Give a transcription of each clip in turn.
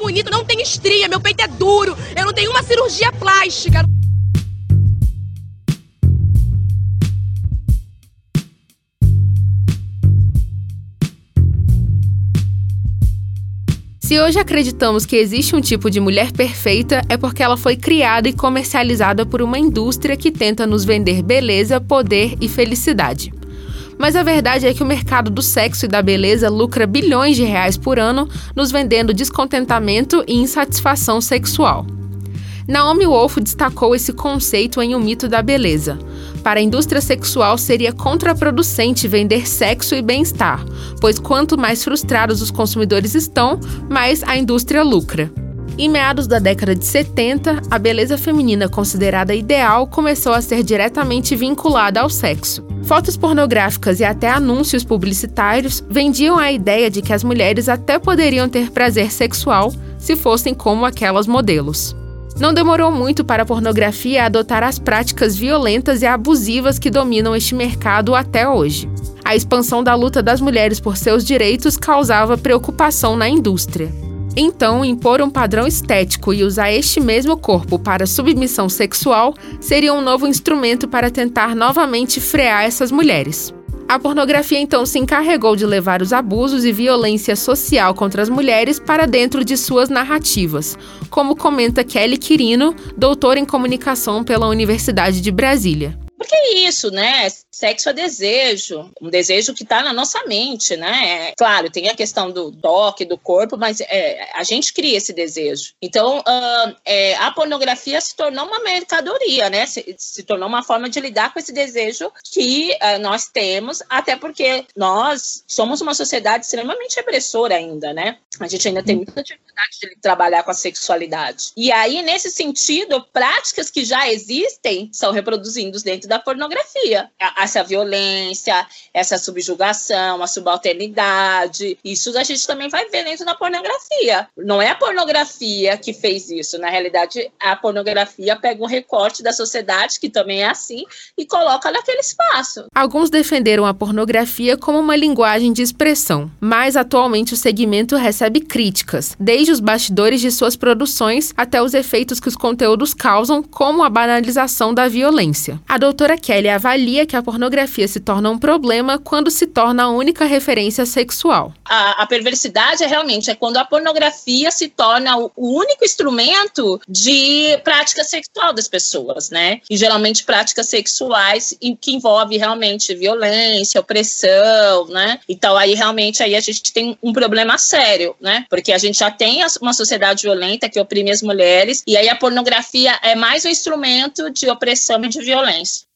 bonito, não tenho estria, meu peito é duro, eu não tenho uma cirurgia plástica. Se hoje acreditamos que existe um tipo de mulher perfeita, é porque ela foi criada e comercializada por uma indústria que tenta nos vender beleza, poder e felicidade. Mas a verdade é que o mercado do sexo e da beleza lucra bilhões de reais por ano, nos vendendo descontentamento e insatisfação sexual. Naomi Wolf destacou esse conceito em O Mito da Beleza. Para a indústria sexual seria contraproducente vender sexo e bem-estar, pois quanto mais frustrados os consumidores estão, mais a indústria lucra. Em meados da década de 70, a beleza feminina considerada ideal começou a ser diretamente vinculada ao sexo. Fotos pornográficas e até anúncios publicitários vendiam a ideia de que as mulheres até poderiam ter prazer sexual se fossem como aquelas modelos. Não demorou muito para a pornografia adotar as práticas violentas e abusivas que dominam este mercado até hoje. A expansão da luta das mulheres por seus direitos causava preocupação na indústria. Então, impor um padrão estético e usar este mesmo corpo para submissão sexual seria um novo instrumento para tentar novamente frear essas mulheres. A pornografia então se encarregou de levar os abusos e violência social contra as mulheres para dentro de suas narrativas, como comenta Kelly Quirino, doutora em comunicação pela Universidade de Brasília. Porque é isso, né? Sexo é desejo, um desejo que está na nossa mente, né? É, claro, tem a questão do toque, do corpo, mas é, a gente cria esse desejo. Então, uh, é, a pornografia se tornou uma mercadoria, né? Se, se, tornou uma forma de lidar com esse desejo que uh, nós temos, até porque nós somos uma sociedade extremamente repressora ainda, né? A gente ainda tem muita dificuldade de trabalhar com a sexualidade. E aí, nesse sentido, práticas que já existem são reproduzindo dentro da pornografia. Essa violência, essa subjugação, a subalternidade, isso a gente também vai ver dentro da pornografia. Não é a pornografia que fez isso, na realidade, a pornografia pega um recorte da sociedade, que também é assim, e coloca naquele espaço. Alguns defenderam a pornografia como uma linguagem de expressão, mas atualmente o segmento recebe críticas, desde os bastidores de suas produções até os efeitos que os conteúdos causam, como a banalização da violência. A doutora Kelly avalia que a pornografia se torna um problema quando se torna a única referência sexual. A, a perversidade é realmente é quando a pornografia se torna o, o, único instrumento de prática sexual das pessoas, né? E geralmente práticas sexuais que envolve realmente violência, opressão, né? Então aí realmente aí a gente tem um problema sério, né? Porque a gente já tem uma sociedade violenta que oprime as mulheres e aí a pornografia é mais um instrumento de opressão e de violência.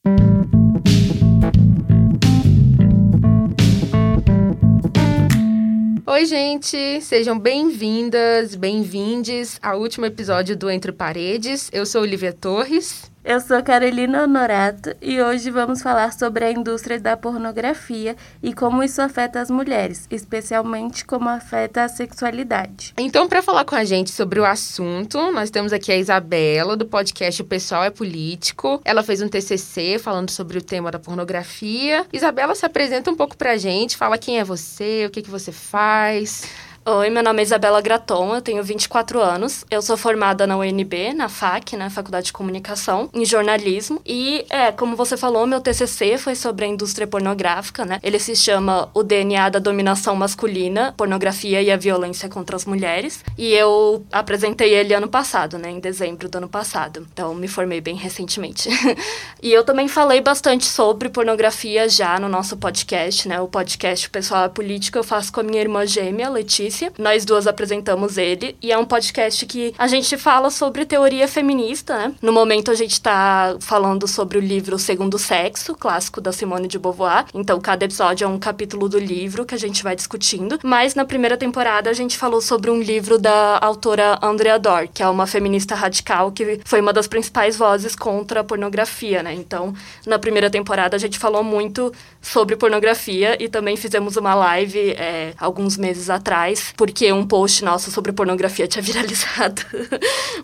Oi, gente! Sejam bem-vindas, bem-vindes ao último episódio do Entre Paredes. Eu sou Olivia Torres. Eu sou Carolina Honorato e hoje vamos falar sobre a indústria da pornografia e como isso afeta as mulheres, especialmente como afeta a sexualidade. Então, para falar com a gente sobre o assunto, nós temos aqui a Isabela, do podcast O Pessoal é Político. Ela fez um TCC falando sobre o tema da pornografia. Isabela, se apresenta um pouco para a gente, fala quem é você, o que, que você faz. Oi, meu nome é Isabela Graton, eu tenho 24 anos. Eu sou formada na UNB, na FAC, na Faculdade de Comunicação, em jornalismo. E, é, como você falou, meu TCC foi sobre a indústria pornográfica, né? Ele se chama O DNA da Dominação Masculina, Pornografia e a Violência contra as Mulheres. E eu apresentei ele ano passado, né? Em dezembro do ano passado. Então, me formei bem recentemente. e eu também falei bastante sobre pornografia já no nosso podcast, né? O podcast Pessoal é Político eu faço com a minha irmã gêmea, Letícia Nós duas apresentamos ele e é um podcast que a gente fala sobre teoria feminista, né? No momento a gente tá falando sobre o livro Segundo Sexo, clássico da Simone de Beauvoir. Então cada episódio é um capítulo do livro que a gente vai discutindo. Mas na primeira temporada a gente falou sobre um livro da autora Andrea Dor, que é uma feminista radical que foi uma das principais vozes contra a pornografia, né? Então, na primeira temporada a gente falou muito sobre pornografia e também fizemos uma live é, alguns meses atrás porque um post nosso sobre pornografia tinha viralizado.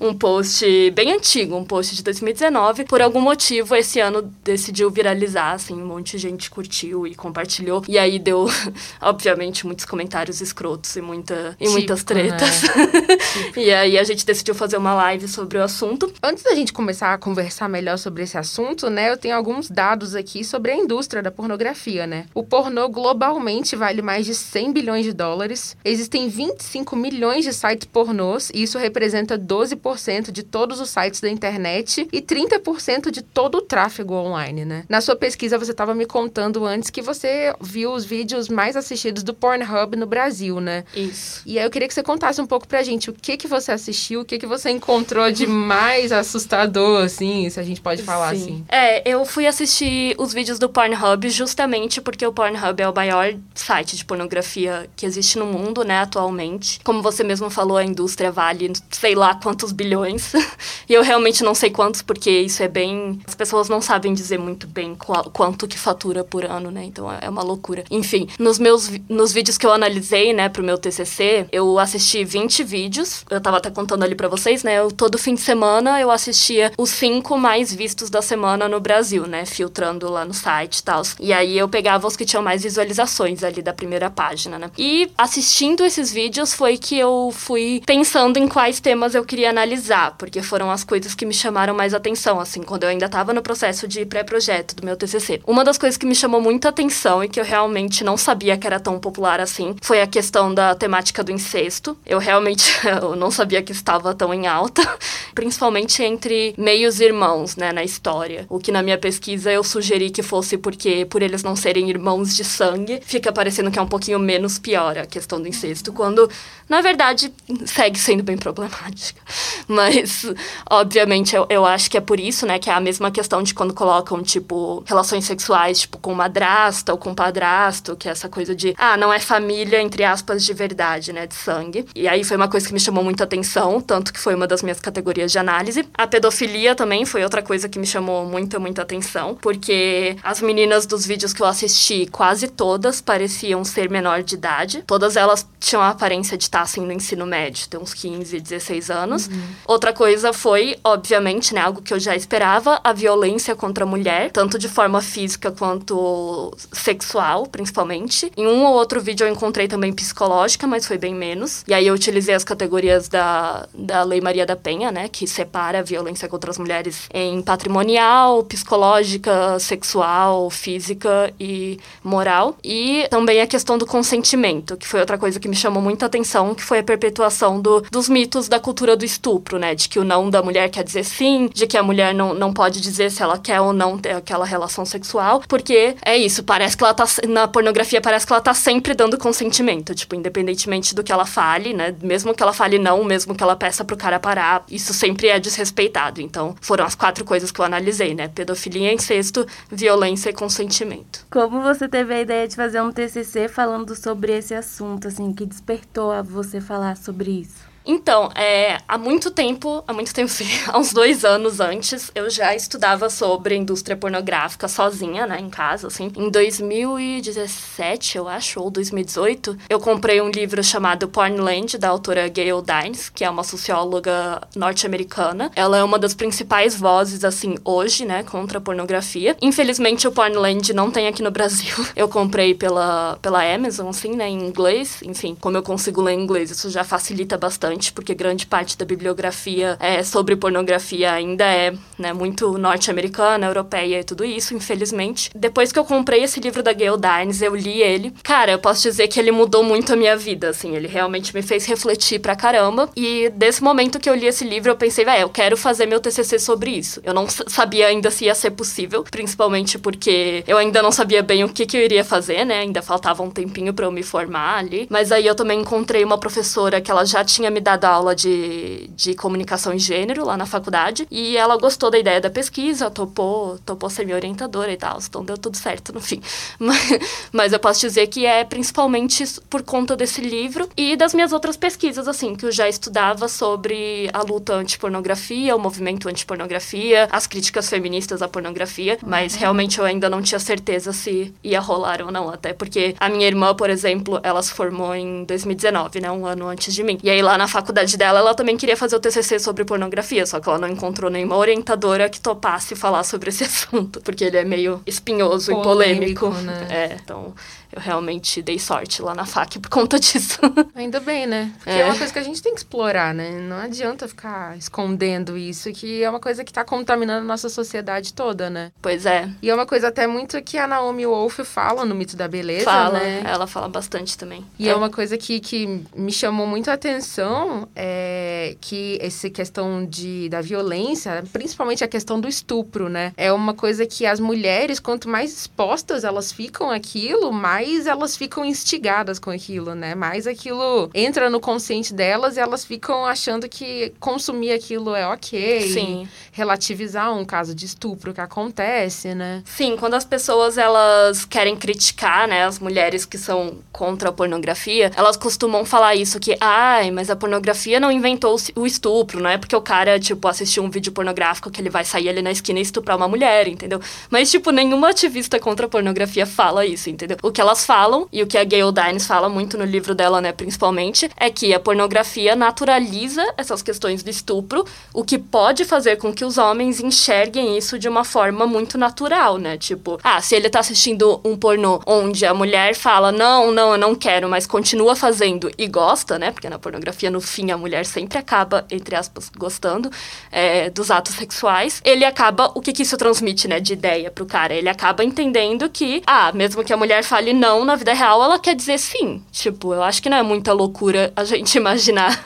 um post bem antigo, um post de 2019. Por algum motivo, esse ano decidiu viralizar, assim, um monte de gente curtiu e compartilhou. E aí deu, obviamente, muitos comentários escrotos e, muita, e muitas Típico, né? tretas. e aí a gente decidiu fazer uma live sobre o assunto. Antes da gente começar a conversar melhor sobre esse assunto, né, eu tenho alguns dados aqui sobre a indústria da pornografia, né? O pornô globalmente vale mais de 100 bilhões de dólares. Existem 25 milhões de sites pornôs e isso representa 12% de todos os sites da internet e 30% de todo o tráfego online, né? Na sua pesquisa você estava me contando antes que você viu os vídeos mais assistidos do Pornhub no Brasil, né? Isso. E aí eu queria que você contasse um pouco pra gente o que que você assistiu, o que que você encontrou de mais assustador, assim, se a gente pode falar Sim. assim. É, eu fui assistir os vídeos do Pornhub justamente porque o Pornhub é o maior site de pornografia que existe no mundo, né, atualmente. Como você mesmo falou, a indústria vale sei lá quantos bilhões. e eu realmente não sei quantos, porque isso é bem. As pessoas não sabem dizer muito bem qual- quanto que fatura por ano, né? Então é uma loucura. Enfim, nos meus nos vídeos que eu analisei, né, pro meu TCC, eu assisti 20 vídeos. Eu tava até contando ali pra vocês, né? Eu, todo fim de semana eu assistia os cinco mais vistos da semana no Brasil, né? Filtrando lá no site e tal. E aí eu pegava os que tinham mais visualizações ali da primeira página, né? E assistindo esses vídeos foi que eu fui pensando em quais temas eu queria analisar, porque foram as coisas que me chamaram mais atenção, assim, quando eu ainda tava no processo de pré-projeto do meu TCC. Uma das coisas que me chamou muita atenção e que eu realmente não sabia que era tão popular assim foi a questão da temática do incesto. Eu realmente eu não sabia que estava tão em alta, principalmente entre meios irmãos, né, na história. O que na minha pesquisa eu sugeri que fosse porque por eles não serem irmãos de sangue, fica parecendo que é um pouquinho menos pior a questão do incesto, quando na verdade segue sendo bem problemática. Mas obviamente eu, eu acho que é por isso, né, que é a mesma questão de quando colocam tipo relações sexuais, tipo com madrasta ou com padrasto, que é essa coisa de ah, não é família entre aspas de verdade, né, de sangue. E aí foi uma coisa que me chamou muita atenção, tanto que foi uma das minhas categorias de análise. A pedofilia também foi outra coisa que me chamou muita, muita atenção, porque as meninas dos vídeos que eu assisti, quase todas pareciam ser menor de idade. Todas elas tinham a aparência de estar assim no ensino médio, ter uns 15, 16 anos. Outra coisa foi, obviamente, né, algo que eu já esperava, a violência contra a mulher, tanto de forma física quanto sexual, principalmente. Em um ou outro vídeo eu encontrei também psicológica, mas foi bem menos. E aí eu utilizei as categorias da, da Lei Maria da Penha, né, que separa a violência contra as mulheres em patrimonial, psicológica, sexual, física e moral. E também a questão do consentimento, que foi outra coisa que me chamou muita atenção, que foi a perpetuação do, dos mitos da cultura do estupro, né, de que o não da mulher quer dizer sim, de que a mulher não, não pode dizer se ela quer ou não ter aquela relação sexual, porque é isso, parece que ela tá, na pornografia parece que ela tá sempre dando consentimento, tipo, independentemente do que ela fale, né, mesmo que ela fale não, mesmo que ela peça pro cara parar, isso sempre é desrespeitado. Então, foram as quatro coisas que eu analisei, né, pedofilia, incesto, violência e consentimento. Como você teve a ideia de fazer um TCC falando sobre esse assunto, assim, que despertou a você falar sobre isso? Então, é, há muito tempo, há muito tempo há uns dois anos antes, eu já estudava sobre indústria pornográfica sozinha, né, em casa, assim. Em 2017, eu acho, ou 2018, eu comprei um livro chamado Pornland, da autora Gail Dines, que é uma socióloga norte-americana. Ela é uma das principais vozes, assim, hoje, né, contra a pornografia. Infelizmente, o Pornland não tem aqui no Brasil. Eu comprei pela, pela Amazon, assim, né, em inglês. Enfim, como eu consigo ler inglês, isso já facilita bastante, porque grande parte da bibliografia é, sobre pornografia ainda é né, muito norte-americana, europeia e tudo isso, infelizmente. Depois que eu comprei esse livro da Gail Dines, eu li ele. Cara, eu posso dizer que ele mudou muito a minha vida, assim. Ele realmente me fez refletir pra caramba. E desse momento que eu li esse livro, eu pensei, vai, eu quero fazer meu TCC sobre isso. Eu não sabia ainda se ia ser possível, principalmente porque eu ainda não sabia bem o que, que eu iria fazer, né? Ainda faltava um tempinho pra eu me formar ali. Mas aí eu também encontrei uma professora que ela já tinha me me dado aula de, de comunicação e gênero lá na faculdade. E ela gostou da ideia da pesquisa, topou, topou ser minha orientadora e tal. Então deu tudo certo no fim. Mas, mas eu posso dizer que é principalmente por conta desse livro e das minhas outras pesquisas, assim, que eu já estudava sobre a luta anti-pornografia, o movimento anti-pornografia, as críticas feministas à pornografia. Mas uhum. realmente eu ainda não tinha certeza se ia rolar ou não. Até porque a minha irmã, por exemplo, ela se formou em 2019, né? Um ano antes de mim. E aí lá na faculdade dela, ela também queria fazer o TCC sobre pornografia, só que ela não encontrou nenhuma orientadora que topasse falar sobre esse assunto, porque ele é meio espinhoso polêmico, e polêmico. Né? É, então eu realmente dei sorte lá na FAC por conta disso. Ainda bem, né? Porque é. é. uma coisa que a gente tem que explorar, né? Não adianta ficar escondendo isso, que é uma coisa que tá contaminando a nossa sociedade toda, né? Pois é. E é uma coisa até muito que a Naomi Wolf fala no Mito da Beleza, fala, né? Ela fala bastante também. E é, é uma coisa que, que me chamou muito a atenção, é que essa questão de, da violência, principalmente a questão do estupro, né? É uma coisa que as mulheres, quanto mais expostas elas ficam àquilo, mais mais elas ficam instigadas com aquilo, né? Mais aquilo entra no consciente delas e elas ficam achando que consumir aquilo é ok. Sim. Relativizar um caso de estupro que acontece, né? Sim, quando as pessoas elas querem criticar, né, as mulheres que são contra a pornografia, elas costumam falar isso que, ai, mas a pornografia não inventou o estupro, não é porque o cara, tipo, assistiu um vídeo pornográfico que ele vai sair ali na esquina e estuprar uma mulher, entendeu? Mas, tipo, nenhuma ativista contra a pornografia fala isso, entendeu? O que ela elas falam, e o que a Gayle Dines fala muito no livro dela, né, principalmente, é que a pornografia naturaliza essas questões do estupro, o que pode fazer com que os homens enxerguem isso de uma forma muito natural, né? Tipo, ah, se ele tá assistindo um pornô onde a mulher fala, não, não, eu não quero, mas continua fazendo e gosta, né? Porque na pornografia, no fim, a mulher sempre acaba, entre aspas, gostando é, dos atos sexuais. Ele acaba, o que que isso transmite, né, de ideia pro cara? Ele acaba entendendo que, ah, mesmo que a mulher fale não na vida real, ela quer dizer sim. Tipo, eu acho que não é muita loucura a gente imaginar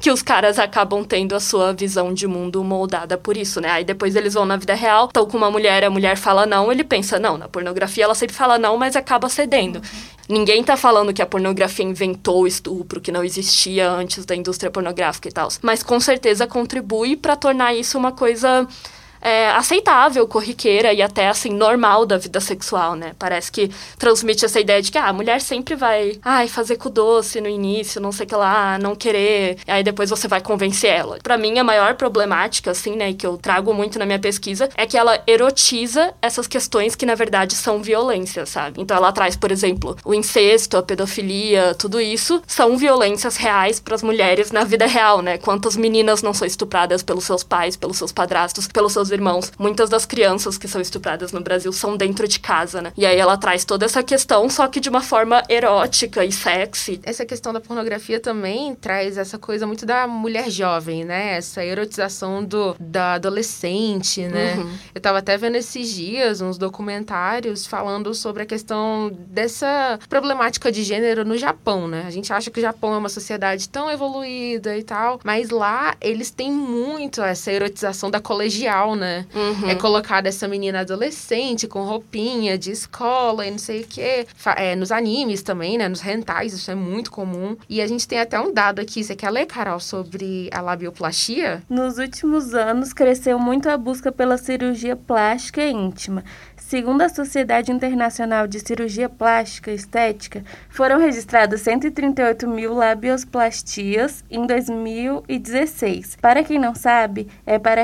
que os caras acabam tendo a sua visão de mundo moldada por isso, né? Aí depois eles vão na vida real, estão com uma mulher, a mulher fala não, ele pensa, não, na pornografia ela sempre fala não, mas acaba cedendo. Ninguém tá falando que a pornografia inventou estupro, que não existia antes da indústria pornográfica e tal. Mas com certeza contribui para tornar isso uma coisa é, aceitável, corriqueira e até assim normal da vida sexual, né? Parece que transmite essa ideia de que ah, a mulher sempre vai, ai, fazer com doce no início, não sei o que lá, não querer, aí depois você vai convencer ela. Para mim a maior problemática assim, né, que eu trago muito na minha pesquisa é que ela erotiza essas questões que na verdade são violência, sabe? Então ela traz, por exemplo, o incesto, a pedofilia, tudo isso são violências reais para as mulheres na vida real, né? Quantas meninas não são estupradas pelos seus pais, pelos seus padrastos, pelos seus irmãos. Muitas das crianças que são estupradas no Brasil são dentro de casa, né? E aí ela traz toda essa questão, só que de uma forma erótica e sexy. Essa questão da pornografia também traz essa coisa muito da mulher jovem, né? Essa erotização do, da adolescente, né? Uhum. Eu tava até vendo esses dias uns documentários falando sobre a questão dessa problemática de gênero no Japão, né? A gente acha que o Japão é uma sociedade tão evoluída e tal, mas lá eles têm muito essa erotização da colegial, né? Né? Uhum. É colocada essa menina adolescente com roupinha de escola e não sei o quê. É, nos animes também, né? Nos rentais, isso é muito comum. E a gente tem até um dado aqui. Você quer ler, Carol, sobre a labioplastia? Nos últimos anos, cresceu muito a busca pela cirurgia plástica íntima. Segundo a Sociedade Internacional de Cirurgia Plástica e Estética, foram registradas 138 mil labioplastias em 2016. Para quem não sabe, é para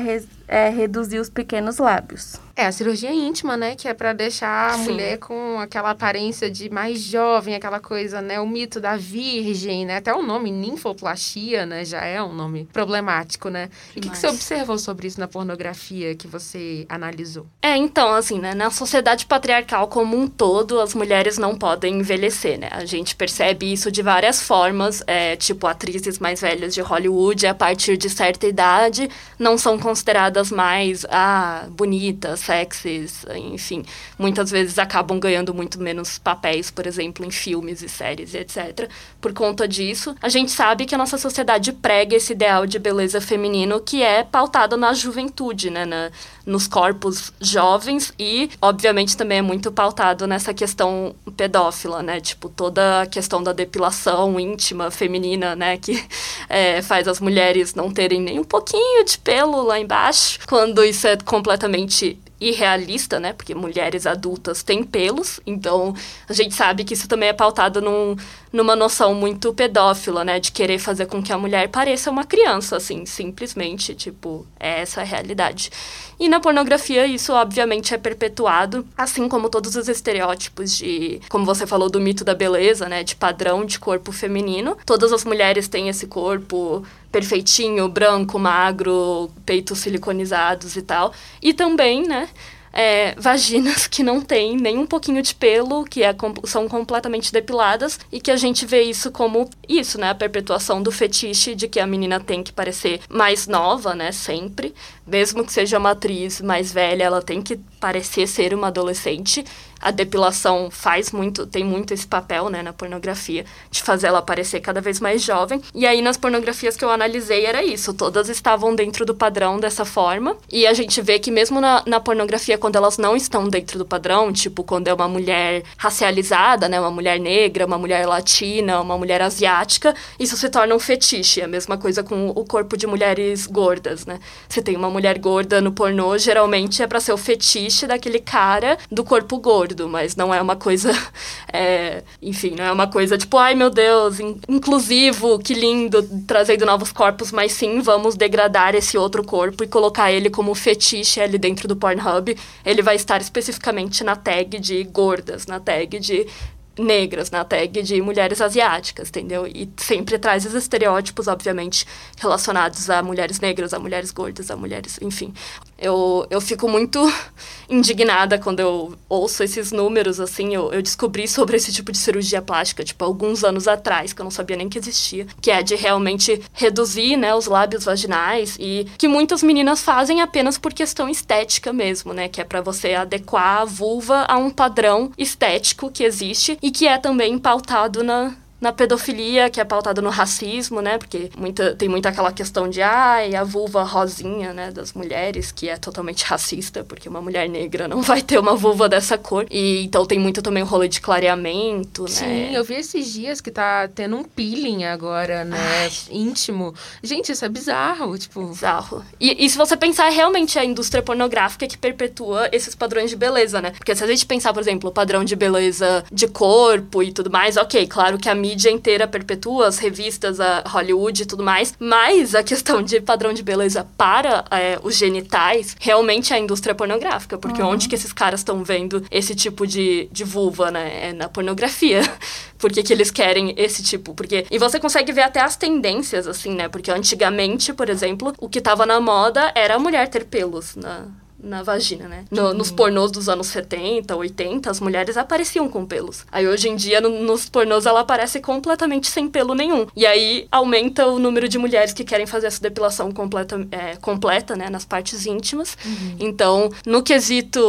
é, reduzir os pequenos lábios. É, a cirurgia íntima, né? Que é para deixar a Sim. mulher com aquela aparência de mais jovem, aquela coisa, né? O mito da virgem, né? Até o nome ninfoplastia, né? Já é um nome problemático, né? E o que, que, você observou sobre isso na pornografia que você analisou? É, então, assim, né? Na sociedade patriarcal como um todo, as mulheres não podem envelhecer, né? A gente percebe isso de várias formas, é, tipo, atrizes mais velhas de Hollywood, a partir de certa idade, não são consideradas mais, ah, bonitas, sexys, enfim, muitas vezes acabam ganhando muito menos papéis, por exemplo, em filmes e séries, etc. Por conta disso, a gente sabe que a nossa sociedade prega esse ideal de beleza feminino que é pautado na juventude, né, na, nos corpos jovens e, obviamente, também é muito pautado nessa questão pedófila, né, tipo toda a questão da depilação íntima feminina, né, que é, faz as mulheres não terem nem um pouquinho de pelo lá embaixo, quando isso é completamente irrealista, né? Porque mulheres adultas têm pelos, então a gente sabe que isso também é pautado num, numa noção muito pedófila, né? De querer fazer com que a mulher pareça uma criança, assim, simplesmente, tipo, é essa a realidade. E na pornografia isso obviamente é perpetuado, assim como todos os estereótipos de, como você falou do mito da beleza, né, de padrão de corpo feminino. Todas as mulheres têm esse corpo perfeitinho, branco, magro, peitos siliconizados e tal. E também, né, é, vaginas que não têm nem um pouquinho de pelo, que é, são completamente depiladas, e que a gente vê isso como isso, né? A perpetuação do fetiche de que a menina tem que parecer mais nova, né? Sempre. Mesmo que seja uma atriz mais velha, ela tem que parecer ser uma adolescente a depilação faz muito, tem muito esse papel, né, na pornografia, de fazer ela parecer cada vez mais jovem. E aí, nas pornografias que eu analisei, era isso. Todas estavam dentro do padrão dessa forma. E a gente vê que mesmo na, na pornografia, quando elas não estão dentro do padrão, tipo, quando é uma mulher racializada, né, uma mulher negra, uma mulher latina, uma mulher asiática, isso se torna um fetiche. A mesma coisa com o corpo de mulheres gordas, né? Você tem uma mulher gorda no pornô, geralmente é para ser o fetiche daquele cara do corpo gordo mas não é uma coisa. É, enfim, não é uma coisa tipo, ai meu Deus, in inclusivo, que lindo, trazendo novos corpos, mas sim, vamos degradar esse outro corpo e colocar ele como fetiche ali dentro do Pornhub. Ele vai estar especificamente na tag de gordas, na tag de negras na tag de mulheres asiáticas, entendeu? E sempre traz os estereótipos, obviamente, relacionados a mulheres negras, a mulheres gordas, a mulheres, enfim. Eu, eu fico muito indignada quando eu ouço esses números, assim. Eu, eu descobri sobre esse tipo de cirurgia plástica, tipo, alguns anos atrás, que eu não sabia nem que existia. Que é de realmente reduzir, né, os lábios vaginais e que muitas meninas fazem apenas por questão estética mesmo, né? Que é para você adequar a vulva a um padrão estético que existe e que é também pautado na, na pedofilia, que é pautada no racismo, né? Porque muita, tem muita aquela questão de, ai, a vulva rosinha, né, das mulheres, que é totalmente racista, porque uma mulher negra não vai ter uma vulva dessa cor. E então tem muito também o rolê de clareamento, né? Sim, eu vi esses dias que tá tendo um peeling agora, né, ai. íntimo. Gente, isso é bizarro, tipo... Bizarro. E, e se você pensar, é realmente a indústria pornográfica que perpetua esses padrões de beleza, né? Porque se a gente pensar, por exemplo, o padrão de beleza de corpo e tudo mais, ok, claro que a mídia inteira perpetua, as revistas, a Hollywood e tudo mais, mas a questão de padrão de beleza para é, os genitais realmente é a indústria pornográfica, porque uhum. onde que esses caras estão vendo esse tipo de, de vulva, né? É na pornografia. Por que, que eles querem esse tipo? Porque. E você consegue ver até as tendências, assim, né? Porque antigamente, por exemplo, o que tava na moda era a mulher ter pelos na, na vagina, né? No, nos pornôs dos anos 70, 80, as mulheres apareciam com pelos. Aí hoje em dia, no, nos pornôs, ela aparece completamente sem pelo nenhum. E aí aumenta o número de mulheres que querem fazer essa depilação completa, é, completa, né? Nas partes íntimas. Uhum. Então, no quesito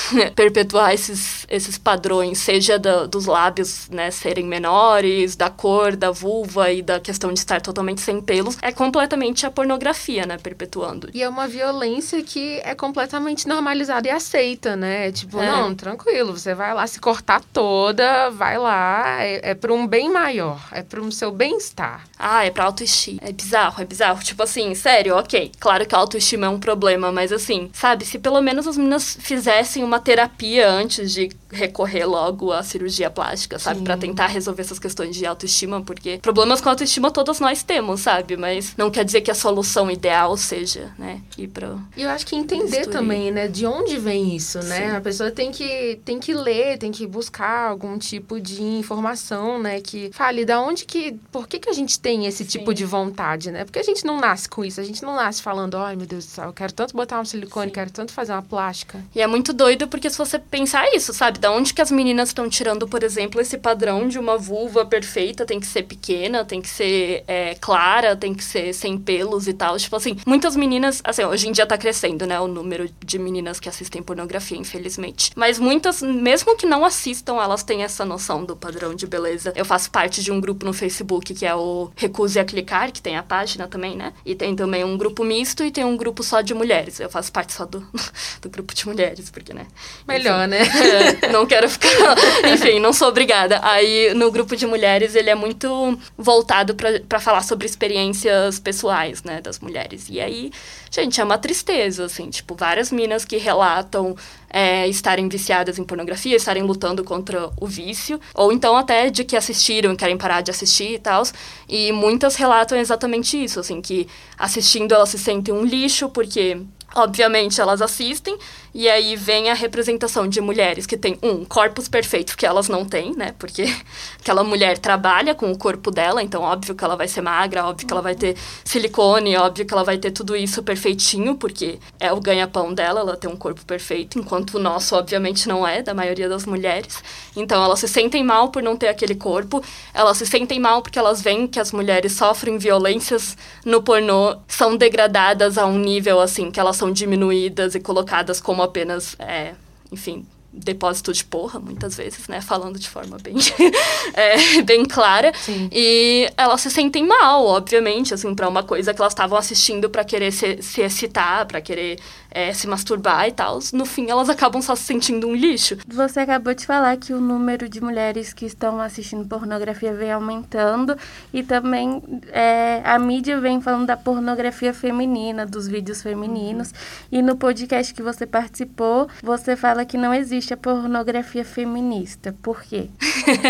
perpetuar esses, esses padrões, seja da, dos lábios, né, serem menores, da cor, da vulva e da questão de estar totalmente sem pelos, é completamente a pornografia, né? Perpetuando. E é uma violência que é completamente completamente normalizada e aceita, né? Tipo, é. não, tranquilo, você vai lá se cortar toda, vai lá, é, é para um bem maior, é para o seu bem-estar. Ah, é pra autoestima. É bizarro, é bizarro. Tipo assim, sério, ok. Claro que a autoestima é um problema, mas assim, sabe, se pelo menos as meninas fizessem uma terapia antes de recorrer logo à cirurgia plástica, sabe? para tentar resolver essas questões de autoestima, porque problemas com autoestima todos nós temos, sabe? Mas não quer dizer que a solução ideal seja, né, ir pra. E eu acho que entender também, né, de onde vem isso, né? Sim. A pessoa tem que, tem que ler, tem que buscar algum tipo de informação, né, que fale da onde que. Por que, que a gente tem esse tipo Sim. de vontade, né? Porque a gente não nasce com isso, a gente não nasce falando, ai meu Deus do céu, eu quero tanto botar um silicone, Sim. quero tanto fazer uma plástica. E é muito doido porque se você pensar isso, sabe? Da onde que as meninas estão tirando, por exemplo, esse padrão de uma vulva perfeita, tem que ser pequena, tem que ser é, clara, tem que ser sem pelos e tal. Tipo assim, muitas meninas, assim, hoje em dia tá crescendo, né, o número número de meninas que assistem pornografia, infelizmente. Mas muitas, mesmo que não assistam, elas têm essa noção do padrão de beleza. Eu faço parte de um grupo no Facebook que é o Recuse a Clicar, que tem a página também, né? E tem também um grupo misto e tem um grupo só de mulheres. Eu faço parte só do, do grupo de mulheres, porque, né? Melhor, Enfim, né? é, não quero ficar. Enfim, não sou obrigada. Aí, no grupo de mulheres, ele é muito voltado para falar sobre experiências pessoais, né, das mulheres. E aí, gente, é uma tristeza, assim, tipo, várias minas que relatam é, estarem viciadas em pornografia, estarem lutando contra o vício, ou então até de que assistiram e querem parar de assistir e tal. E muitas relatam exatamente isso, assim, que assistindo elas se sentem um lixo, porque obviamente elas assistem e aí vem a representação de mulheres que têm, um, corpos perfeitos que elas não têm, né? Porque aquela mulher trabalha com o corpo dela, então óbvio que ela vai ser magra, óbvio que ela vai ter silicone, óbvio que ela vai ter tudo isso perfeitinho, porque é o ganha-pão dela, ela tem um corpo perfeito, enquanto o nosso, obviamente, não é, da maioria das mulheres. Então elas se sentem mal por não ter aquele corpo, elas se sentem mal porque elas veem que as mulheres sofrem violências no pornô, são degradadas a um nível assim, que elas são diminuídas e colocadas como apenas, é, enfim, depósito de porra, muitas vezes, né? Falando de forma bem, é, bem clara. Sim. E elas se sentem mal, obviamente, assim, para uma coisa que elas estavam assistindo para querer se, se excitar, para querer é, se masturbar e tal. No fim, elas acabam só se sentindo um lixo. Você acabou de falar que o número de mulheres que estão assistindo pornografia vem aumentando e também é, a mídia vem falando da pornografia feminina, dos vídeos femininos. E no podcast que você participou, você fala que não existe a pornografia feminista. Por quê?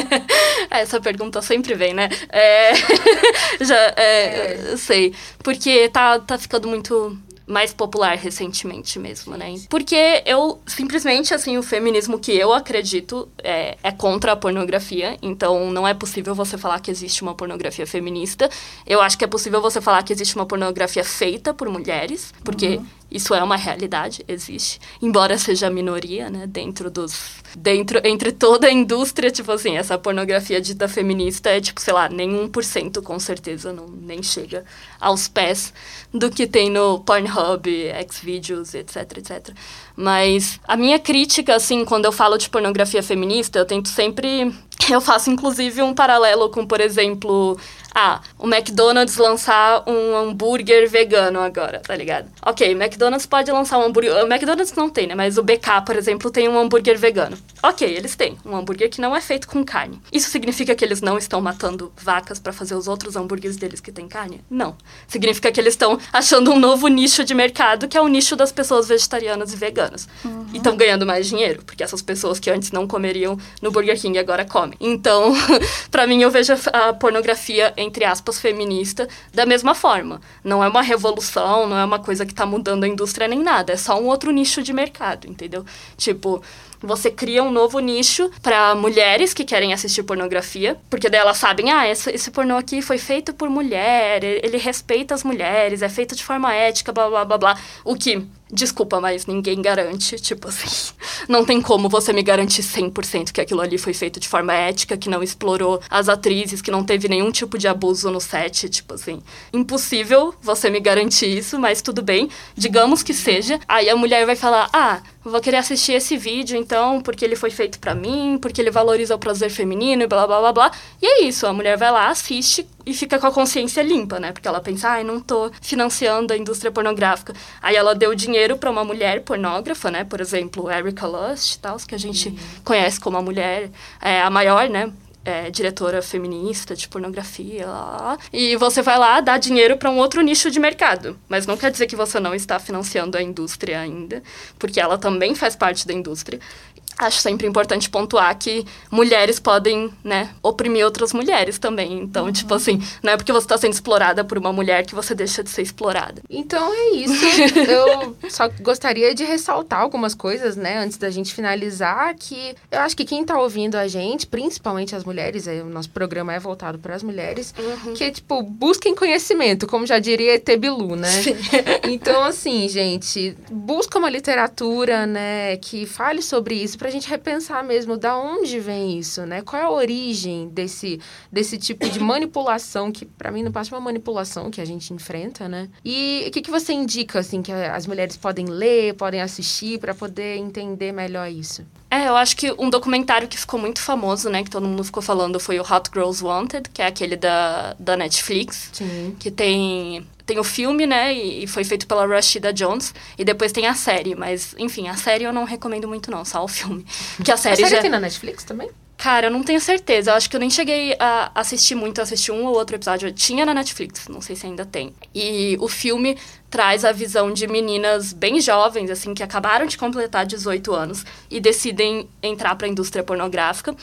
Essa pergunta sempre vem, né? É... Já, é, eu sei. Porque tá, tá ficando muito mais popular recentemente mesmo, né? Porque eu, simplesmente, assim, o feminismo que eu acredito é, é, contra a pornografia. Então, não é possível você falar que existe uma pornografia feminista. Eu acho que é possível você falar que existe uma pornografia feita por mulheres, porque uhum. Isso é uma realidade, existe. Embora seja a minoria, né? Dentro dos... Dentro, entre toda a indústria, tipo assim, essa pornografia dita feminista é, tipo, sei lá, nem 1% com certeza, não, nem chega aos pés do que tem no Pornhub, Xvideos, etc, etc. Mas a minha crítica, assim, quando eu falo de pornografia feminista, eu tento sempre. Eu faço, inclusive, um paralelo com, por exemplo, ah, o McDonald's lançar um hambúrguer vegano agora, tá ligado? Ok, o McDonald's pode lançar um hambúrguer. O McDonald's não tem, né? Mas o BK, por exemplo, tem um hambúrguer vegano. Ok, eles têm um hambúrguer que não é feito com carne. Isso significa que eles não estão matando vacas para fazer os outros hambúrgueres deles que têm carne? Não. Significa que eles estão achando um novo nicho de mercado, que é o nicho das pessoas vegetarianas e veganas. Uhum. E estão ganhando mais dinheiro, porque essas pessoas que antes não comeriam no Burger King agora comem. Então, para mim, eu vejo a pornografia entre aspas, feminista, da mesma forma. Não é uma revolução, não é uma coisa que está mudando a indústria nem nada, é só um outro nicho de mercado, entendeu? Tipo, você cria um novo nicho para mulheres que querem assistir pornografia, porque daí elas sabem, ah, esse, esse pornô aqui foi feito por mulher, ele respeita as mulheres, é feito de forma ética, blá blá blá blá. O que Desculpa, mas ninguém garante, tipo assim. Não tem como você me garantir 100% que aquilo ali foi feito de forma ética, que não explorou as atrizes, que não teve nenhum tipo de abuso no set, tipo assim. Impossível você me garantir isso, mas tudo bem. Digamos que seja. Aí a mulher vai falar: "Ah, vou querer assistir esse vídeo então, porque ele foi feito para mim, porque ele valoriza o prazer feminino e blá blá blá blá". E é isso, a mulher vai lá, assiste e fica com a consciência limpa, né? Porque ela pensa, ai, não tô financiando a indústria pornográfica. Aí ela deu dinheiro para uma mulher pornógrafa, né? Por exemplo, Erika Lust, tal, que a gente uhum. conhece como a mulher, é, a maior, né? É, diretora feminista de pornografia. Lá, e você vai lá dar dinheiro para um outro nicho de mercado. Mas não quer dizer que você não está financiando a indústria ainda, porque ela também faz parte da indústria acho sempre importante pontuar que mulheres podem, né, oprimir outras mulheres também. Então, uhum. tipo assim, não é porque você está sendo explorada por uma mulher que você deixa de ser explorada. Então é isso. eu só gostaria de ressaltar algumas coisas, né, antes da gente finalizar, que eu acho que quem está ouvindo a gente, principalmente as mulheres, aí, o nosso programa é voltado para as mulheres, uhum. que, tipo, busquem conhecimento, como já diria Tebilu, né? Sim. Então, assim, gente, busca uma literatura, né, que fale sobre isso pra gente repensar mesmo da onde vem isso, né? Qual é a origem desse, desse tipo de manipulação, que para mim não passa de uma manipulação que a gente enfrenta, né? E o que, que você indica, assim, que as mulheres podem ler, podem assistir para poder entender melhor isso? É, eu acho que um documentário que ficou muito famoso, né, que todo mundo ficou falando, foi o Hot Girls Wanted, que é aquele da, da Netflix. Sim. Que tem tem o filme, né? E foi feito pela Rashida Jones. E depois tem a série. Mas, enfim, a série eu não recomendo muito, não. Só o filme. Que a série, a série já... tem na Netflix também? Cara, eu não tenho certeza. Eu acho que eu nem cheguei a assistir muito. Eu assisti um ou outro episódio. Eu tinha na Netflix. Não sei se ainda tem. E o filme traz a visão de meninas bem jovens, assim, que acabaram de completar 18 anos e decidem entrar para a indústria pornográfica.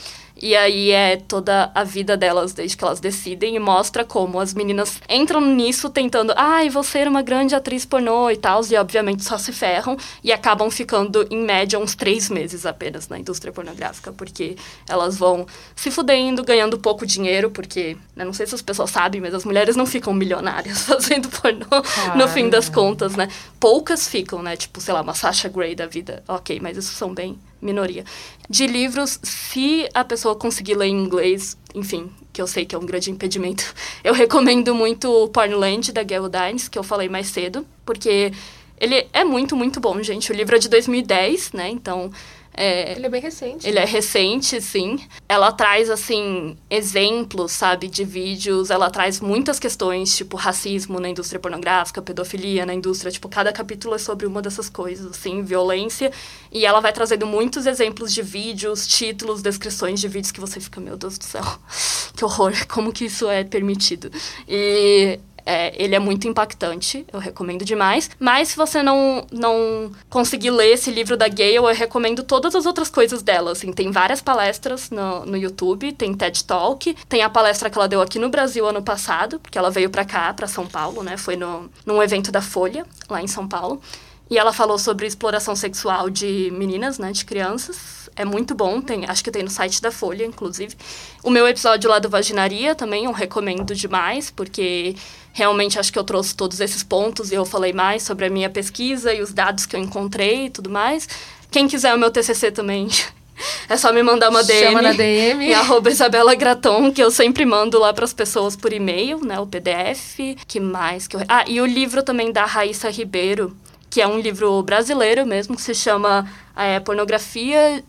E aí é toda a vida delas desde que elas decidem e mostra como as meninas entram nisso tentando, ai, ah, vou ser uma grande atriz pornô e tal, e obviamente só se ferram e acabam ficando, em média, uns três meses apenas na indústria pornográfica, porque elas vão se fudendo, ganhando pouco dinheiro, porque, né, não sei se as pessoas sabem, mas as mulheres não ficam milionárias fazendo pornô claro. no fim das contas, né? Poucas ficam, né? Tipo, sei lá, uma Sasha Grey da vida. Ok, mas isso são bem minoria. De livros, se a pessoa conseguir ler em inglês, enfim, que eu sei que é um grande impedimento, eu recomendo muito o Pornland, da Gail Dines, que eu falei mais cedo, porque ele é muito, muito bom, gente. O livro é de 2010, né? Então é, ele é bem recente. Ele é recente, sim. Ela traz, assim, exemplos, sabe, de vídeos. Ela traz muitas questões, tipo, racismo na indústria pornográfica, pedofilia na indústria. Tipo, cada capítulo é sobre uma dessas coisas, assim, violência. E ela vai trazendo muitos exemplos de vídeos, títulos, descrições de vídeos que você fica, meu Deus do céu, que horror, como que isso é permitido? E é, ele é muito impactante, eu recomendo demais. Mas se você não, não conseguir ler esse livro da Gale, eu recomendo todas as outras coisas dela. Assim, tem várias palestras no, no YouTube, tem TED Talk, tem a palestra que ela deu aqui no Brasil ano passado, porque ela veio para cá, para São Paulo, né? Foi no, num evento da Folha, lá em São Paulo. E ela falou sobre exploração sexual de meninas, né, de crianças. É muito bom, tem, acho que tem no site da Folha, inclusive. O meu episódio lá do Vaginaria também eu recomendo demais, porque realmente acho que eu trouxe todos esses pontos e eu falei mais sobre a minha pesquisa e os dados que eu encontrei e tudo mais. Quem quiser o meu TCC também, é só me mandar uma DM. Chama na DM. E arroba Isabela Graton, que eu sempre mando lá para as pessoas por e-mail, né? O PDF. Que mais que eu... Ah, e o livro também da Raíssa Ribeiro, que é um livro brasileiro mesmo, que se chama é, Pornografia,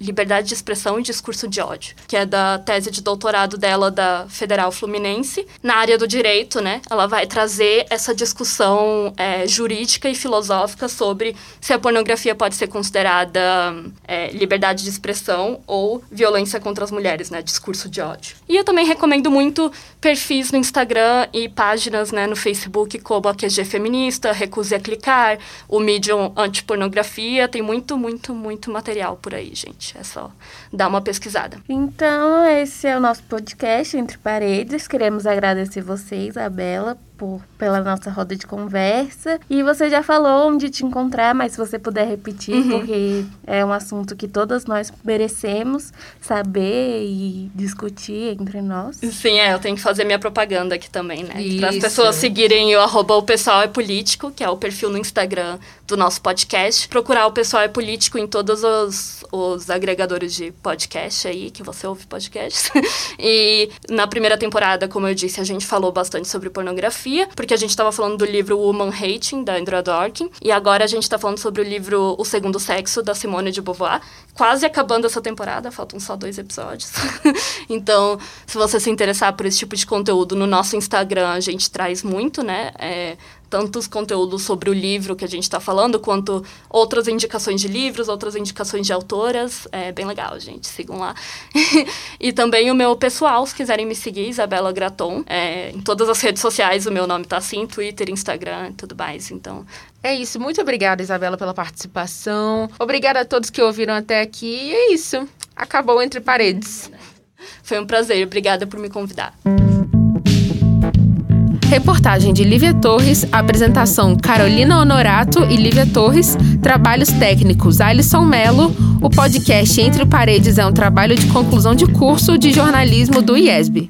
Liberdade de Expressão e Discurso de Ódio, que é da tese de doutorado dela da Federal Fluminense. Na área do direito, né, ela vai trazer essa discussão é, jurídica e filosófica sobre se a pornografia pode ser considerada é, liberdade de expressão ou violência contra as mulheres, né, discurso de ódio. E eu também recomendo muito perfis no Instagram e páginas né, no Facebook como a QG Feminista, Recuse a Clicar, o Medium Antipornografia, tem muito muito, muito, muito material por aí, gente. É só dar uma pesquisada. Então, esse é o nosso podcast Entre Paredes. Queremos agradecer você, Isabela, por, pela nossa roda de conversa. E você já falou onde te encontrar, mas se você puder repetir, uhum. porque é um assunto que todas nós merecemos saber e discutir entre nós. Sim, é, eu tenho que fazer minha propaganda aqui também, né? Para as pessoas seguirem o arroba o pessoal é político, que é o perfil no Instagram do nosso podcast. Procurar o pessoal é político em todos os, os agregadores de podcast aí, que você ouve podcast. e na primeira temporada, como eu disse, a gente falou bastante sobre pornografia porque a gente estava falando do livro Woman Hating, da Andrea Dworkin, e agora a gente está falando sobre o livro O Segundo Sexo, da Simone de Beauvoir. Quase acabando essa temporada, faltam só dois episódios. então, se você se interessar por esse tipo de conteúdo, no nosso Instagram a gente traz muito, né? É, tantos conteúdos sobre o livro que a gente está falando, quanto outras indicações de livros, outras indicações de autoras. É bem legal, gente. Sigam lá. e também o meu pessoal, se quiserem me seguir, Isabela Graton. É, em todas as redes sociais o meu nome está assim, Twitter, Instagram e tudo mais. Então, é isso. Muito obrigada, Isabela, pela participação. Obrigada a todos que ouviram até aqui. E é isso. Acabou Entre Paredes. Foi um prazer. Obrigada por me convidar. Reportagem de Lívia Torres, apresentação Carolina Honorato e Lívia Torres, trabalhos técnicos Alisson Melo. O podcast Entre Paredes é um trabalho de conclusão de curso de jornalismo do IESB.